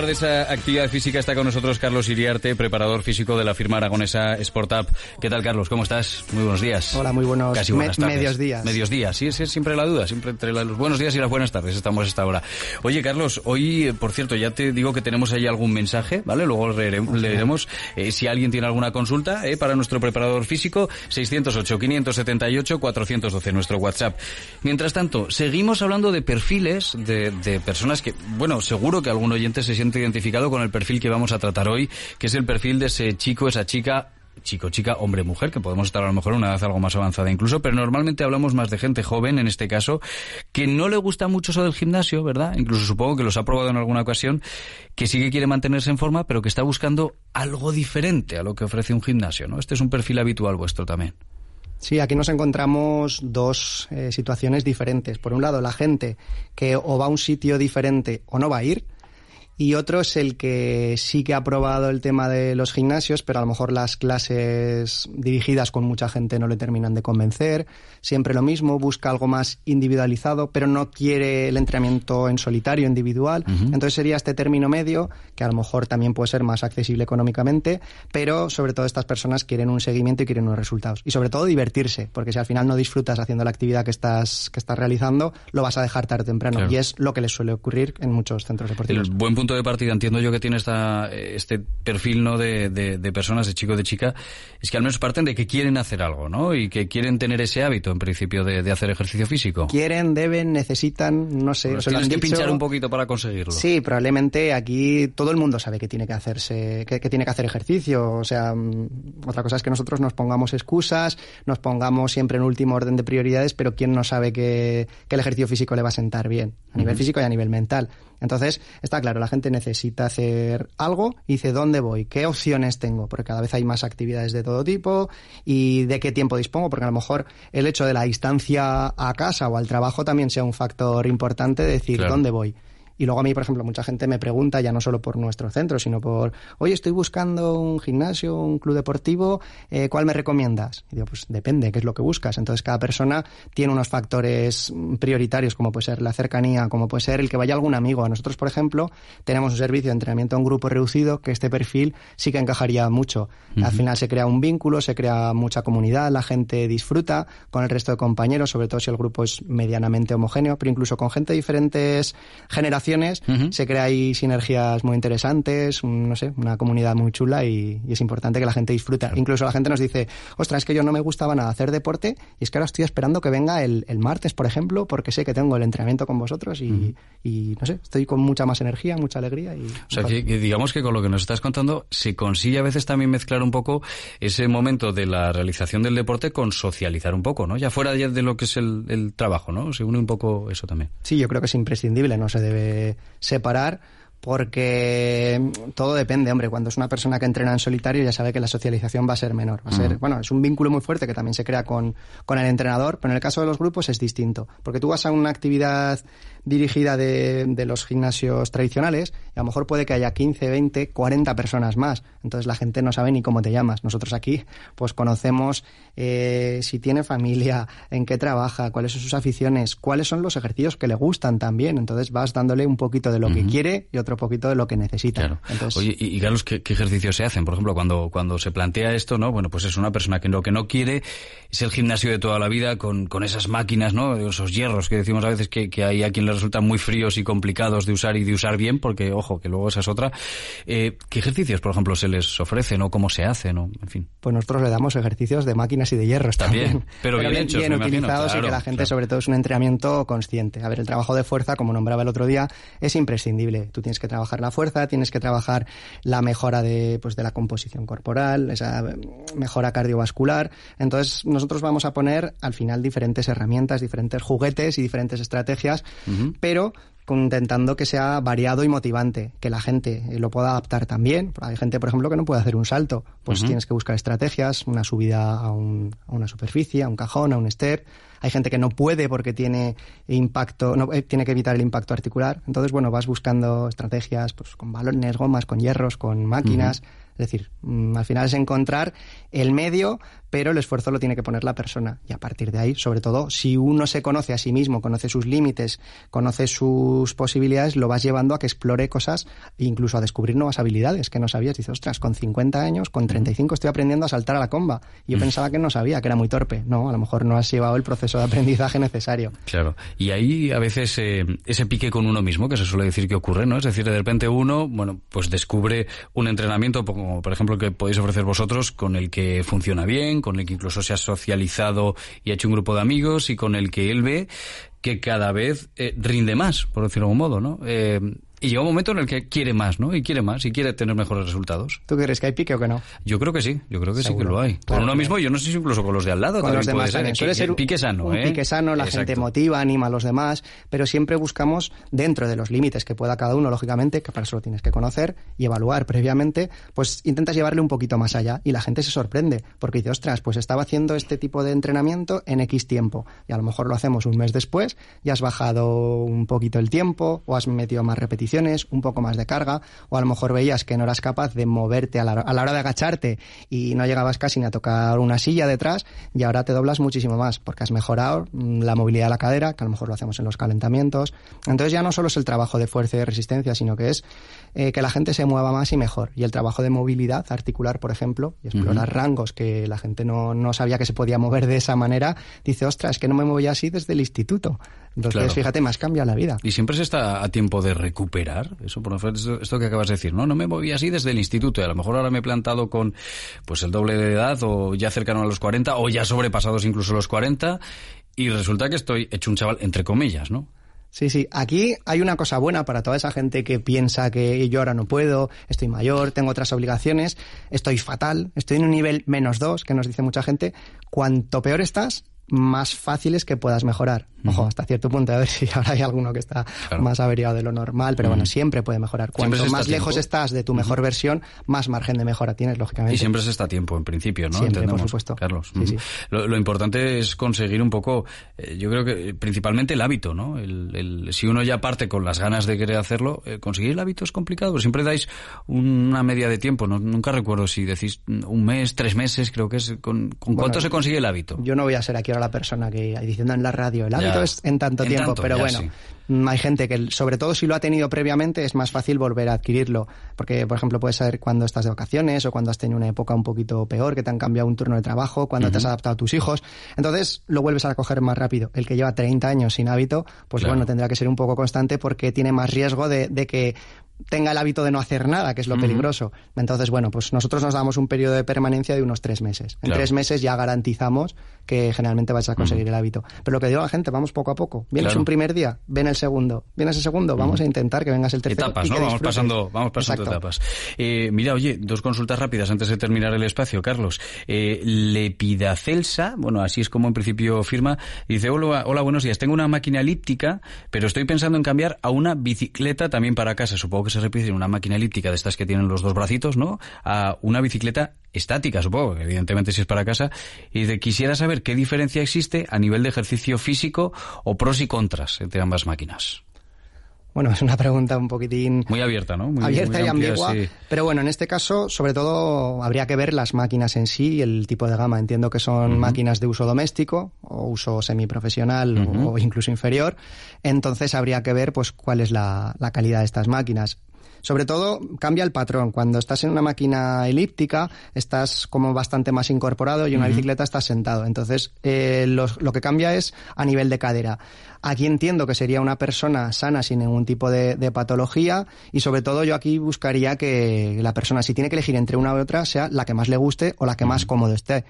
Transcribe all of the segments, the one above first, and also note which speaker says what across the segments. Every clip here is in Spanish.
Speaker 1: hablar de esa actividad física está con nosotros Carlos Iriarte, preparador físico de la firma aragonesa Sportup. ¿Qué tal, Carlos? ¿Cómo estás? Muy buenos días.
Speaker 2: Hola, muy buenos,
Speaker 1: Casi buenas
Speaker 2: me-
Speaker 1: tardes.
Speaker 2: medios días.
Speaker 1: Medios días, sí, es siempre la duda, siempre entre los buenos días y las buenas tardes estamos a esta hora. Oye, Carlos, hoy, eh, por cierto, ya te digo que tenemos ahí algún mensaje, ¿vale? Luego leere- leeremos. Eh, si alguien tiene alguna consulta eh, para nuestro preparador físico, 608-578-412, nuestro WhatsApp. Mientras tanto, seguimos hablando de perfiles de, de personas que, bueno, seguro que algún oyente se siente identificado con el perfil que vamos a tratar hoy, que es el perfil de ese chico, esa chica chico, chica, hombre, mujer, que podemos estar a lo mejor una edad algo más avanzada incluso, pero normalmente hablamos más de gente joven, en este caso, que no le gusta mucho eso del gimnasio, ¿verdad? Incluso supongo que los ha probado en alguna ocasión, que sí que quiere mantenerse en forma, pero que está buscando algo diferente a lo que ofrece un gimnasio, ¿no? Este es un perfil habitual vuestro también.
Speaker 2: Sí, aquí nos encontramos dos eh, situaciones diferentes. Por un lado, la gente que o va a un sitio diferente o no va a ir. Y otro es el que sí que ha probado el tema de los gimnasios, pero a lo mejor las clases dirigidas con mucha gente no le terminan de convencer. Siempre lo mismo, busca algo más individualizado, pero no quiere el entrenamiento en solitario, individual. Entonces sería este término medio, que a lo mejor también puede ser más accesible económicamente, pero sobre todo estas personas quieren un seguimiento y quieren unos resultados. Y sobre todo divertirse, porque si al final no disfrutas haciendo la actividad que estás, que estás realizando, lo vas a dejar tarde o temprano.
Speaker 1: Claro.
Speaker 2: Y es lo que les suele ocurrir en muchos centros deportivos.
Speaker 1: El buen punto de partida, entiendo yo que tiene esta, este perfil no de, de, de personas, de chico, de chica, es que al menos parten de que quieren hacer algo, ¿no? Y que quieren tener ese hábito, en principio, de, de hacer ejercicio físico.
Speaker 2: Quieren, deben, necesitan, no sé.
Speaker 1: Los
Speaker 2: se lo
Speaker 1: tienes
Speaker 2: han
Speaker 1: que
Speaker 2: dicho.
Speaker 1: pinchar un poquito para conseguirlo.
Speaker 2: Sí, probablemente aquí todo el mundo sabe que tiene que hacerse, que, que tiene que hacer ejercicio. O sea, mm, otra cosa es que nosotros nos pongamos excusas, nos pongamos siempre en último orden de prioridades, pero quién no sabe que, que el ejercicio físico le va a sentar bien, a nivel físico y a nivel mental. Entonces, está claro, la gente necesita hacer algo y dice, ¿dónde voy? ¿Qué opciones tengo? Porque cada vez hay más actividades de todo tipo y de qué tiempo dispongo, porque a lo mejor el hecho de la distancia a casa o al trabajo también sea un factor importante de decir,
Speaker 1: Claro.
Speaker 2: ¿dónde voy? Y luego a mí, por ejemplo, mucha gente me pregunta, ya no solo por nuestro centro, sino por, oye, estoy buscando un gimnasio, un club deportivo, eh, ¿cuál me recomiendas? Y digo, pues depende, qué es lo que buscas. Entonces, cada persona tiene unos factores mm, prioritarios, como puede ser la cercanía, como puede ser el que vaya algún amigo. A nosotros, por ejemplo, tenemos un servicio de entrenamiento en grupo reducido, que este perfil sí que encajaría mucho. Al final se crea un vínculo, se crea mucha comunidad, la gente disfruta con el resto de compañeros, sobre todo si el grupo es medianamente homogéneo, pero incluso con gente de diferentes generaciones Se crea ahí sinergias muy interesantes, un- no sé, una comunidad muy chula y, y es importante que la gente disfruta. Incluso la gente nos dice, ostras, es que yo no me gustaba nada hacer deporte y es que ahora estoy esperando que venga el, el martes, por ejemplo, porque sé que tengo el entrenamiento con vosotros y, y, no sé, estoy con mucha más energía, mucha alegría. Y,
Speaker 1: O sea, que, que digamos que con lo que nos estás contando se consigue a veces también mezclar un poco ese momento de la realización del deporte con socializar un poco, ¿no? Ya fuera de lo que es el, el trabajo, ¿no? Se une un poco eso también.
Speaker 2: Sí, yo creo que es imprescindible, no se debe separar porque todo depende, hombre, cuando es una persona que entrena en solitario ya sabe que la socialización va a ser menor, va a ser, bueno, es un vínculo muy fuerte que también se crea con, con el entrenador, pero en el caso de los grupos es distinto, porque tú vas a una actividad dirigida de, de los gimnasios tradicionales y a lo mejor puede que haya 15, 20, 40 personas más, entonces la gente no sabe ni cómo te llamas. Nosotros aquí pues conocemos eh, si tiene familia, en qué trabaja, cuáles son sus aficiones, cuáles son los ejercicios que le gustan también, entonces vas dándole un poquito de lo que quiere y otro otro poquito de lo que necesita.
Speaker 1: Oye, y, Carlos, ¿qué, ejercicios se hacen? Por ejemplo, cuando, cuando se plantea esto, ¿no? Bueno, pues es una persona que lo que no quiere es el gimnasio de toda la vida con, con esas máquinas, ¿no? Esos hierros que decimos a veces que, que hay a quien le resultan muy fríos y complicados de usar y de usar bien, porque, ojo, que luego esa es otra. Eh, ¿Qué ejercicios, por ejemplo, se les ofrecen o cómo se hacen? O, en fin.
Speaker 2: Pues nosotros le damos ejercicios de máquinas y de hierros también.
Speaker 1: pero, bien, hechos,
Speaker 2: bien utilizados y que la gente, sobre todo, es un entrenamiento consciente. A ver, el trabajo de fuerza, como nombraba el otro día, es imprescindible. Tú tienes que trabajar la fuerza, tienes que trabajar la mejora de, pues, de la composición corporal, esa mejora cardiovascular. Entonces, nosotros vamos a poner al final diferentes herramientas, diferentes juguetes y diferentes estrategias, pero intentando que sea variado y motivante, que la gente eh, lo pueda adaptar también. Hay gente, por ejemplo, que no puede hacer un salto, pues tienes que buscar estrategias, una subida a, un, a, una superficie, a un cajón, a un step. Hay gente que no puede porque tiene impacto, no, eh, tiene que evitar el impacto articular. Entonces, bueno, vas buscando estrategias pues, con balones, gomas, con hierros, con máquinas. Es decir, mm, al final es encontrar el medio, pero el esfuerzo lo tiene que poner la persona. Y a partir de ahí, sobre todo, si uno se conoce a sí mismo, conoce sus límites, conoce sus posibilidades, lo vas llevando a que explore cosas e incluso a descubrir nuevas habilidades que no sabías. Dices, ostras, con 50 años, con 35 estoy aprendiendo a saltar a la comba. Y yo mm. pensaba que no sabía, que era muy torpe. No, a lo mejor no has llevado el proceso de aprendizaje necesario.
Speaker 1: Claro. Y ahí a veces eh, ese pique con uno mismo, que se suele decir que ocurre, ¿no? Es decir, de repente uno, bueno, pues descubre un entrenamiento como por ejemplo que podéis ofrecer vosotros, con el que funciona bien, con el que incluso se ha socializado y ha hecho un grupo de amigos y con el que él ve que cada vez eh, rinde más, por decirlo de algún modo, ¿no? Eh, y llega un momento en el que quiere más, ¿no? Y quiere más, y quiere tener mejores resultados.
Speaker 2: ¿Tú crees que hay pique o que no?
Speaker 1: Yo creo que sí, yo creo que sí que lo hay. con uno mismo, yo no sé si incluso con los de al lado.
Speaker 2: Con los demás puede ser,
Speaker 1: suele ser pique sano,
Speaker 2: un
Speaker 1: ¿eh?
Speaker 2: pique sano, la gente motiva, anima a los demás, pero siempre buscamos, dentro de los límites que pueda cada uno, lógicamente, que para eso lo tienes que conocer y evaluar previamente, pues intentas llevarle un poquito más allá y la gente se sorprende, porque dice, ostras, pues estaba haciendo este tipo de entrenamiento en X tiempo, y a lo mejor lo hacemos un mes después, y has bajado un poquito el tiempo, o has metido más repeticiones, un poco más de carga, o a lo mejor veías que no eras capaz de moverte a la, hora de agacharte y no llegabas casi ni a tocar una silla detrás, y ahora te doblas muchísimo más, porque has mejorado mm, la movilidad de la cadera, que a lo mejor lo hacemos en los calentamientos. Entonces ya no solo es el trabajo de fuerza y de resistencia, sino que es eh, que la gente se mueva más y mejor. Y el trabajo de movilidad articular, por ejemplo, y explorar rangos que la gente no, no sabía que se podía mover de esa manera, dice, ostras, es que no me movía así desde el instituto. Entonces, fíjate, más cambia la vida.
Speaker 1: Y siempre se está a tiempo de recuperar eso, por ejemplo, esto que acabas de decir, ¿no? No me moví así desde el instituto y a lo mejor ahora me he plantado con pues el doble de edad o ya cercano a los 40 o ya sobrepasados incluso los 40 y resulta que estoy hecho un chaval entre comillas, ¿no?
Speaker 2: Sí, sí. Aquí hay una cosa buena para toda esa gente que piensa que yo ahora no puedo, estoy mayor, tengo otras obligaciones, estoy fatal, estoy en un nivel menos dos, que nos dice mucha gente. Cuanto peor estás, más fáciles que puedas mejorar. Ojo, hasta cierto punto, a ver si ahora hay alguno que está más averiado de lo normal, pero bueno, siempre puede mejorar. Cuanto más lejos estás de tu mejor versión, más margen de mejora tienes, lógicamente.
Speaker 1: Y siempre se está a tiempo, en principio, ¿no?
Speaker 2: Siempre, por supuesto.
Speaker 1: Carlos. Lo, importante es conseguir un poco, eh, yo creo que principalmente el hábito, ¿no? El, si uno ya parte con las ganas de querer hacerlo, eh, conseguir el hábito es complicado, pero siempre dais una media de tiempo, ¿no? Nunca recuerdo si decís un mes, tres meses, creo que es, ¿con, cuánto se consigue el hábito?
Speaker 2: Yo no voy a ser aquí ahora la persona que diciendo en la radio, el hábito es en tanto tiempo, pero bueno, mm, hay gente que, sobre todo si lo ha tenido previamente, es más fácil volver a adquirirlo, porque, por ejemplo, puedes saber cuando estás de vacaciones o cuando has tenido una época un poquito peor, que te han cambiado un turno de trabajo, cuando te has adaptado a tus hijos, entonces lo vuelves a coger más rápido. El que lleva 30 años sin hábito, pues bueno, tendrá que ser un poco constante porque tiene más riesgo de, de que tenga el hábito de no hacer nada, que es lo peligroso. Entonces, bueno, pues nosotros nos damos un periodo de permanencia de unos tres meses. En tres meses ya garantizamos que generalmente vais a conseguir el hábito. Pero lo que digo a la gente, vamos poco a poco. Vienes un primer día, ven el segundo. Vienes el segundo, vamos a intentar que vengas el tercero.
Speaker 1: Etapas, ¿no? Vamos pasando, vamos pasando etapas. Eh, mira, oye, dos consultas rápidas antes de terminar el espacio, Carlos. Eh, Lepidacelsa, bueno, así es como en principio firma, dice, hola, hola, buenos días. Tengo una máquina elíptica, pero estoy pensando en cambiar a una bicicleta también para casa. Supongo que se repite en una máquina elíptica de estas que tienen los dos bracitos, ¿no? A una bicicleta estática, supongo, evidentemente si es para casa, y de quisiera saber qué diferencia existe a nivel de ejercicio físico o pros y contras entre ambas máquinas.
Speaker 2: Bueno, es una pregunta un poquitín...
Speaker 1: Muy abierta, ¿no? Muy,
Speaker 2: abierta y ambigua. Pero bueno, en este caso, sobre todo, habría que ver las máquinas en sí y el tipo de gama. Entiendo que son máquinas de uso doméstico o uso semiprofesional o incluso inferior. Entonces habría que ver pues cuál es la calidad de estas máquinas. Sobre todo cambia el patrón. Cuando estás en una máquina elíptica, estás como bastante más incorporado y en una bicicleta estás sentado. Entonces, eh, lo que cambia es a nivel de cadera. Aquí entiendo que sería una persona sana sin ningún tipo de, de, patología y sobre todo yo aquí buscaría que la persona si tiene que elegir entre una u otra sea la que más le guste o la que más cómodo esté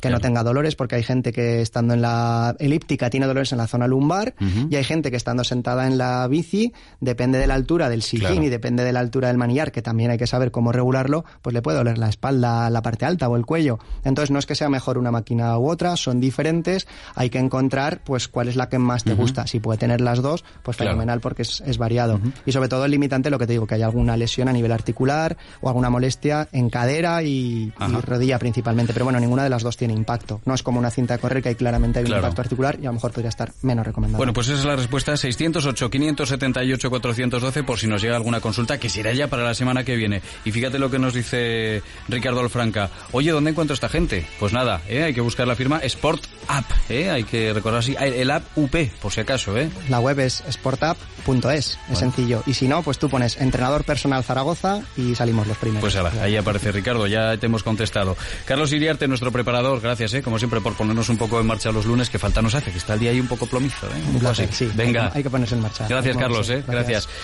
Speaker 2: que no tenga dolores, porque hay gente que estando en la elíptica tiene dolores en la zona lumbar y hay gente que estando sentada en la bici, depende de la altura del sillín y depende de la altura del manillar, que también hay que saber cómo regularlo, pues le puede doler la espalda, la parte alta o el cuello. Entonces no es que sea mejor una máquina u otra, son diferentes, hay que encontrar pues cuál es la que más te gusta. Si puede tener las dos, pues fenomenal porque es, es variado. Y sobre todo el limitante, lo que te digo, que hay alguna lesión a nivel articular o alguna molestia en cadera y, y rodilla principalmente. Pero bueno, ninguna de las dos tiene impacto. No es como una cinta de correr que hay claramente hay un impacto articular y a lo mejor podría estar menos recomendado.
Speaker 1: Bueno, pues esa es la respuesta 608-578-412 por si nos llega alguna consulta que será ya para la semana que viene. Y fíjate lo que nos dice Ricardo Alfranca. Oye, ¿dónde encuentro esta gente? Pues nada, ¿eh? hay que buscar la firma Sport App. ¿eh? Hay que recordar así, el app UP, por si acaso. ¿eh?
Speaker 2: La web es sportapp.es, es sencillo. Y si no, pues tú pones entrenador personal Zaragoza y salimos los primeros.
Speaker 1: Pues ahí aparece Ricardo, ya te hemos contestado. Carlos Iriarte, nuestro preparador, gracias, ¿eh? como siempre, por ponernos un poco en marcha los lunes, que falta nos hace, que está el día ahí un poco plomizo. ¿eh?
Speaker 2: Un placer, sí.
Speaker 1: Venga.
Speaker 2: Hay que, ponerse en marcha.
Speaker 1: Gracias, Carlos. ¿eh? Gracias.